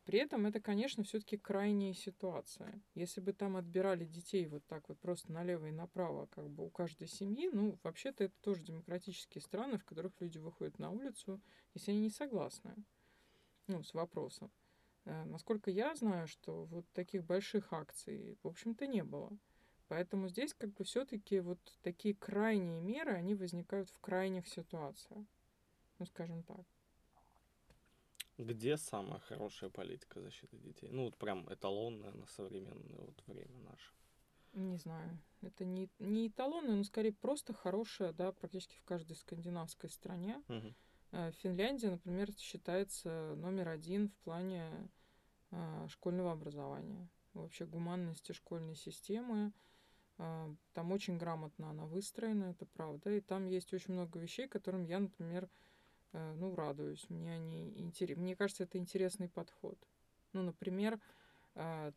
При этом это, конечно, все-таки крайняя ситуация. Если бы там отбирали детей вот так вот просто налево и направо, как бы у каждой семьи, ну, вообще-то это тоже демократические страны, в которых люди выходят на улицу, если они не согласны, ну, с вопросом. Э, насколько я знаю, что вот таких больших акций, в общем-то, не было. Поэтому здесь как бы все-таки вот такие крайние меры, они возникают в крайних ситуациях. Ну, скажем так. Где самая хорошая политика защиты детей? Ну, вот прям эталонная на современное вот время наше. Не знаю. Это не, не эталонная, но скорее просто хорошая, да, практически в каждой скандинавской стране. Угу. Финляндия, например, считается номер один в плане э, школьного образования. Вообще гуманности школьной системы. Э, там очень грамотно она выстроена, это правда. И там есть очень много вещей, которым я, например, ну, радуюсь. Мне они интерес... Мне кажется, это интересный подход. Ну, например, э,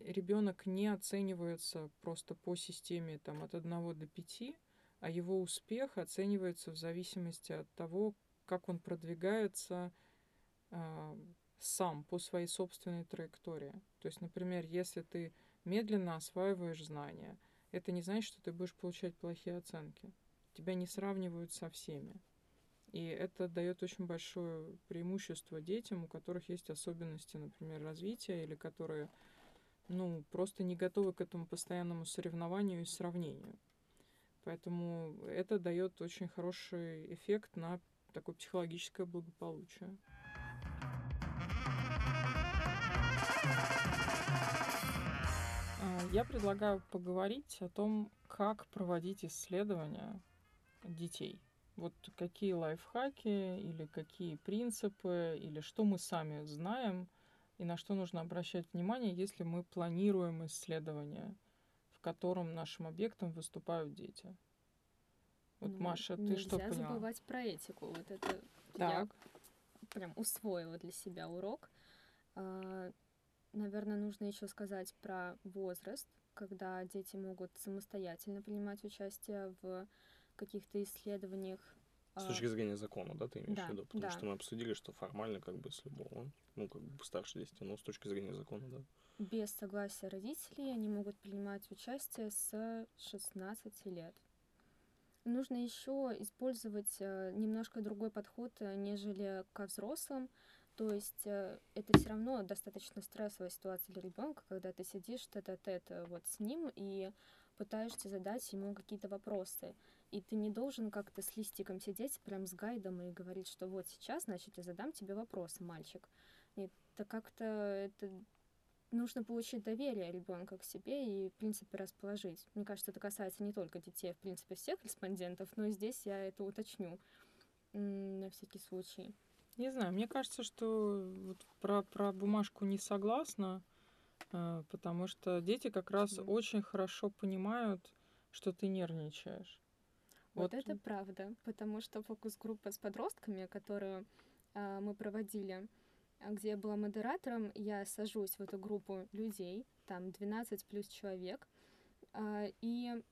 ребенок не оценивается просто по системе там, от 1 до 5, а его успех оценивается в зависимости от того, как он продвигается э, сам по своей собственной траектории. То есть, например, если ты медленно осваиваешь знания, это не значит, что ты будешь получать плохие оценки. Тебя не сравнивают со всеми. И это дает очень большое преимущество детям, у которых есть особенности, например, развития, или которые ну, просто не готовы к этому постоянному соревнованию и сравнению. Поэтому это дает очень хороший эффект на такое психологическое благополучие. А, я предлагаю поговорить о том, как проводить исследования детей – вот какие лайфхаки или какие принципы или что мы сами знаем и на что нужно обращать внимание, если мы планируем исследование, в котором нашим объектом выступают дети. Вот, ну, Маша, ты что поняла? Нельзя забывать про этику. Вот это так. я прям усвоила для себя урок. А, наверное, нужно еще сказать про возраст, когда дети могут самостоятельно принимать участие в каких-то исследованиях. С точки зрения закона, да, ты имеешь да, в виду? Потому да. что мы обсудили, что формально как бы с любого, ну, как бы старше 10, но с точки зрения закона, да. Без согласия родителей они могут принимать участие с 16 лет. Нужно еще использовать э, немножко другой подход, э, нежели ко взрослым. То есть э, это все равно достаточно стрессовая ситуация для ребенка, когда ты сидишь тет-а-тет вот с ним и пытаешься задать ему какие-то вопросы. И ты не должен как-то с листиком сидеть прям с гайдом и говорить, что вот сейчас, значит, я задам тебе вопросы, мальчик. Нет, это как-то это нужно получить доверие ребенка к себе и, в принципе, расположить. Мне кажется, это касается не только детей, а, в принципе, всех респондентов, но здесь я это уточню на всякий случай. Не знаю, мне кажется, что вот про, про бумажку не согласна, а, потому что дети как раз Почему? очень хорошо понимают, что ты нервничаешь. Вот, вот это правда, потому что фокус-группа с подростками, которую э, мы проводили, а, где я была модератором, я сажусь в эту группу людей, там 12 плюс человек, э, и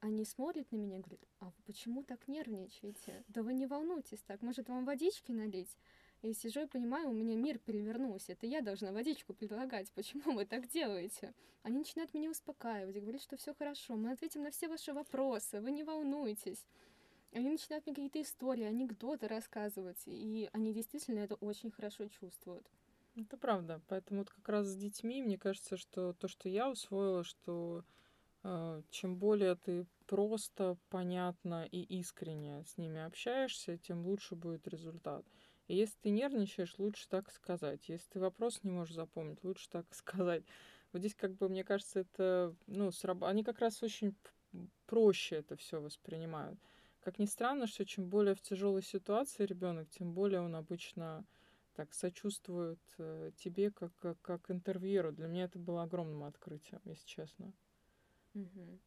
они смотрят на меня и говорят, а вы почему так нервничаете? Да вы не волнуйтесь так, может вам водички налить? И сижу и понимаю, у меня мир перевернулся. Это я должна водичку предлагать. Почему вы так делаете? Они начинают меня успокаивать и говорить, что все хорошо. Мы ответим на все ваши вопросы. Вы не волнуйтесь. Они начинают мне какие-то истории, анекдоты рассказывать. И они действительно это очень хорошо чувствуют. Это правда. Поэтому вот как раз с детьми, мне кажется, что то, что я усвоила, что э, чем более ты просто, понятно и искренне с ними общаешься, тем лучше будет результат. Если ты нервничаешь, лучше так сказать. Если ты вопрос не можешь запомнить, лучше так сказать. Вот здесь, как бы, мне кажется, это, ну, сраб... они как раз очень проще это все воспринимают. Как ни странно, что чем более в тяжелой ситуации ребенок, тем более он обычно так сочувствует э, тебе как, как, как интервьюеру. Для меня это было огромным открытием, если честно. Угу.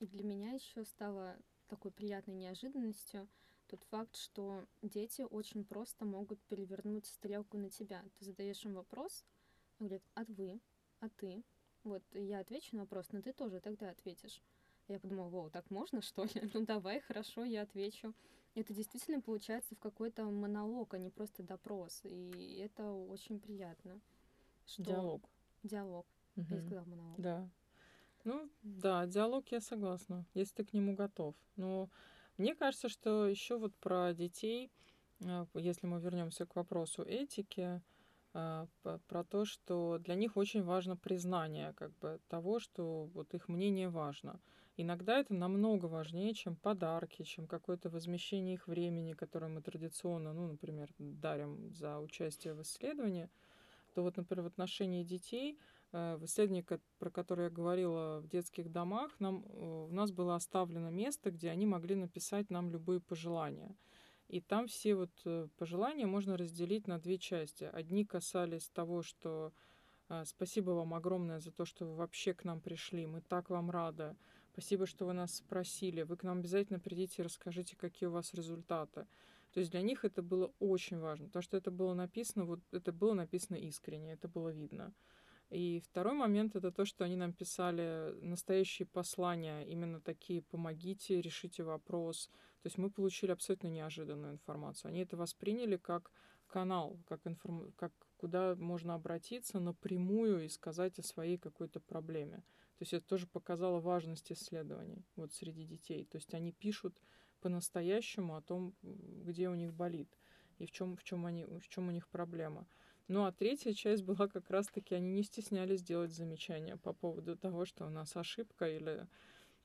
И для меня еще стало такой приятной неожиданностью тот факт, что дети очень просто могут перевернуть стрелку на тебя. Ты задаешь им вопрос, говорят, а вы, а ты? Вот я отвечу на вопрос, но ты тоже тогда ответишь. Я подумала, вау, так можно, что ли? Ну давай, хорошо, я отвечу. Это действительно получается в какой-то монолог, а не просто допрос. И это очень приятно. Что... Диалог. Диалог. Угу. Я сказала монолог. Да. Ну, да, диалог я согласна, если ты к нему готов. Но мне кажется, что еще вот про детей, а, если мы вернемся к вопросу этики, а, про то, что для них очень важно признание как бы того, что вот их мнение важно. Иногда это намного важнее, чем подарки, чем какое-то возмещение их времени, которое мы традиционно, ну, например, дарим за участие в исследовании. То вот, например, в отношении детей – Э, в исследовании, про которое я говорила в детских домах, нам, э, у нас было оставлено место, где они могли написать нам любые пожелания. И там все вот э, пожелания можно разделить на две части. Одни касались того, что спасибо вам огромное за то, что вы вообще к нам пришли, мы так вам рады. Спасибо, что вы нас спросили. Вы к нам обязательно придите и расскажите, какие у вас результаты. То есть для них это было очень важно, потому что это было написано, вот это было написано искренне, это было видно. И второй момент это то, что они нам писали настоящие послания, именно такие «помогите, решите вопрос». То есть мы получили абсолютно неожиданную информацию. Они это восприняли как канал, как, информ... как куда можно обратиться напрямую и сказать о своей какой-то проблеме. То есть это тоже показало важность исследований вот среди детей. То есть они пишут по-настоящему о том, где у них болит и в чем, в чем, они, в чем у них проблема. Ну а третья часть была как раз-таки, они не стеснялись делать замечания по поводу того, что у нас ошибка или,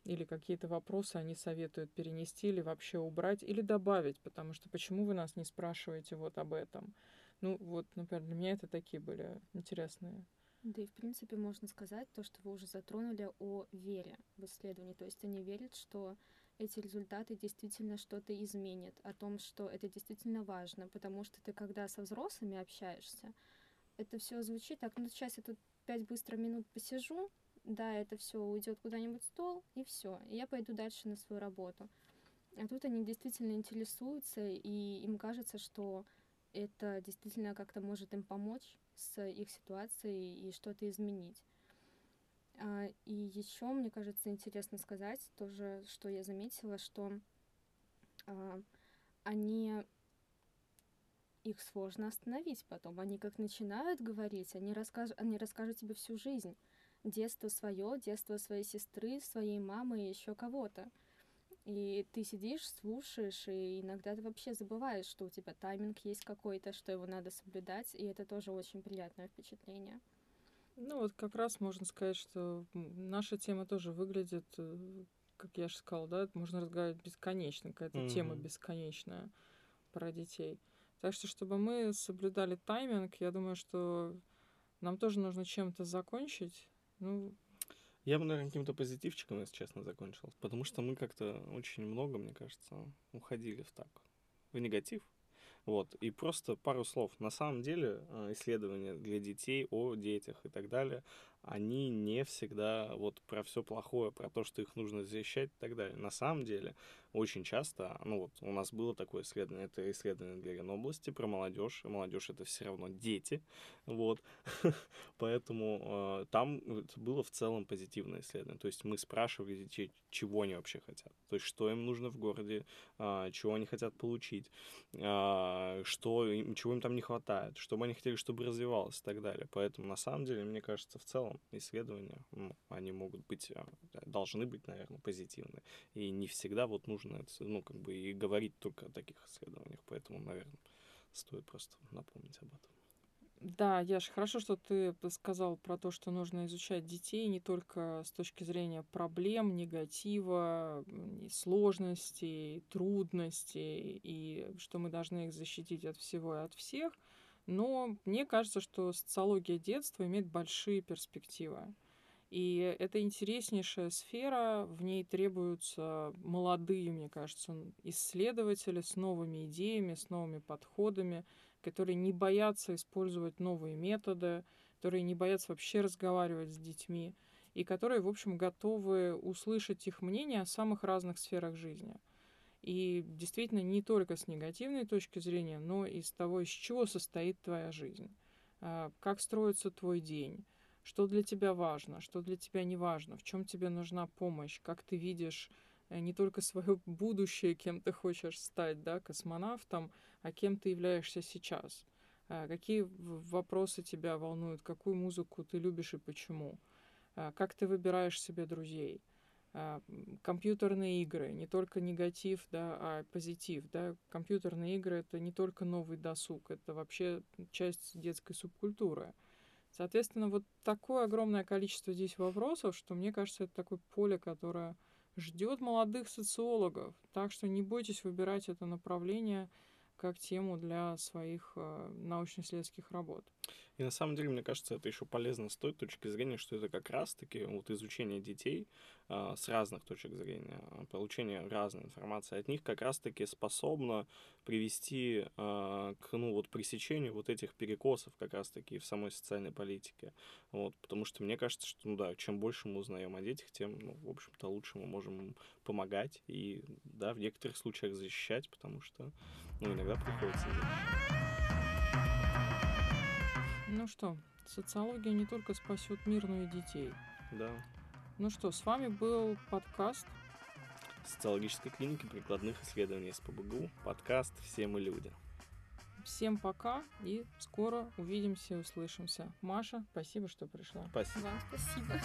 или какие-то вопросы они советуют перенести или вообще убрать или добавить, потому что почему вы нас не спрашиваете вот об этом? Ну вот, например, для меня это такие были интересные да и, в принципе, можно сказать то, что вы уже затронули о вере в исследовании. То есть они верят, что эти результаты действительно что-то изменят, о том, что это действительно важно, потому что ты когда со взрослыми общаешься, это все звучит так, ну сейчас я тут пять быстро минут посижу, да, это все уйдет куда-нибудь в стол, и все, и я пойду дальше на свою работу. А тут они действительно интересуются, и им кажется, что это действительно как-то может им помочь с их ситуацией и что-то изменить. А, и еще, мне кажется, интересно сказать тоже, что я заметила, что а, они их сложно остановить потом. Они как начинают говорить, они, расскажут, они расскажут тебе всю жизнь. Детство свое, детство своей сестры, своей мамы и еще кого-то. И ты сидишь, слушаешь, и иногда ты вообще забываешь, что у тебя тайминг есть какой-то, что его надо соблюдать, и это тоже очень приятное впечатление. Ну вот как раз можно сказать, что наша тема тоже выглядит, э, как я же сказала, да, можно разговаривать бесконечно, какая-то mm-hmm. тема бесконечная про детей. Так что, чтобы мы соблюдали тайминг, я думаю, что нам тоже нужно чем-то закончить. Ну, я бы, наверное, каким-то позитивчиком, если честно, закончил. Потому что мы как-то очень много, мне кажется, уходили в так, в негатив. Вот, и просто пару слов. На самом деле, а, исследования для детей о детях и так далее, они не всегда вот про все плохое, про то, что их нужно защищать и так далее. На самом деле, очень часто, ну вот у нас было такое исследование, это исследование для Ленобласти про молодежь, молодежь это все равно дети, вот, поэтому э, там было в целом позитивное исследование, то есть мы спрашивали детей, чего они вообще хотят, то есть что им нужно в городе, э, чего они хотят получить, э, что чего им там не хватает, что бы они хотели, чтобы развивалось и так далее, поэтому на самом деле, мне кажется, в целом исследования, они могут быть, должны быть, наверное, позитивны, и не всегда вот нужно ну, как бы и говорить только о таких исследованиях, поэтому, наверное, стоит просто напомнить об этом. Да, Яш, хорошо, что ты сказал про то, что нужно изучать детей не только с точки зрения проблем, негатива, сложностей, трудностей, и что мы должны их защитить от всего и от всех, но мне кажется, что социология детства имеет большие перспективы. И это интереснейшая сфера, в ней требуются молодые, мне кажется, исследователи с новыми идеями, с новыми подходами, которые не боятся использовать новые методы, которые не боятся вообще разговаривать с детьми, и которые, в общем, готовы услышать их мнение о самых разных сферах жизни. И действительно не только с негативной точки зрения, но и с того, из чего состоит твоя жизнь, а, как строится твой день, что для тебя важно, что для тебя не важно, в чем тебе нужна помощь, как ты видишь э, не только свое будущее, кем ты хочешь стать, да, космонавтом, а кем ты являешься сейчас. Э, какие вопросы тебя волнуют, какую музыку ты любишь и почему. Э, как ты выбираешь себе друзей. Компьютерные игры, не только негатив, да, а позитив. Да. Компьютерные игры — это не только новый досуг, это вообще часть детской субкультуры. Соответственно, вот такое огромное количество здесь вопросов, что мне кажется, это такое поле, которое ждет молодых социологов. Так что не бойтесь выбирать это направление как тему для своих э, научно-исследовательских работ. И на самом деле, мне кажется, это еще полезно с той точки зрения, что это как раз-таки вот изучение детей э, с разных точек зрения, получение разной информации от них как раз-таки способно привести э, к ну, вот, пресечению вот этих перекосов как раз-таки в самой социальной политике. Вот, потому что мне кажется, что ну, да, чем больше мы узнаем о детях, тем, ну, в общем-то, лучше мы можем помогать и, да, в некоторых случаях защищать, потому что ну, иногда приходится Ну что, социология не только спасет мир, но и детей. Да. Ну что, с вами был подкаст социологической клиники прикладных исследований СПБГУ, подкаст «Все мы люди». Всем пока и скоро увидимся и услышимся. Маша, спасибо, что пришла. Спасибо. Вам спасибо.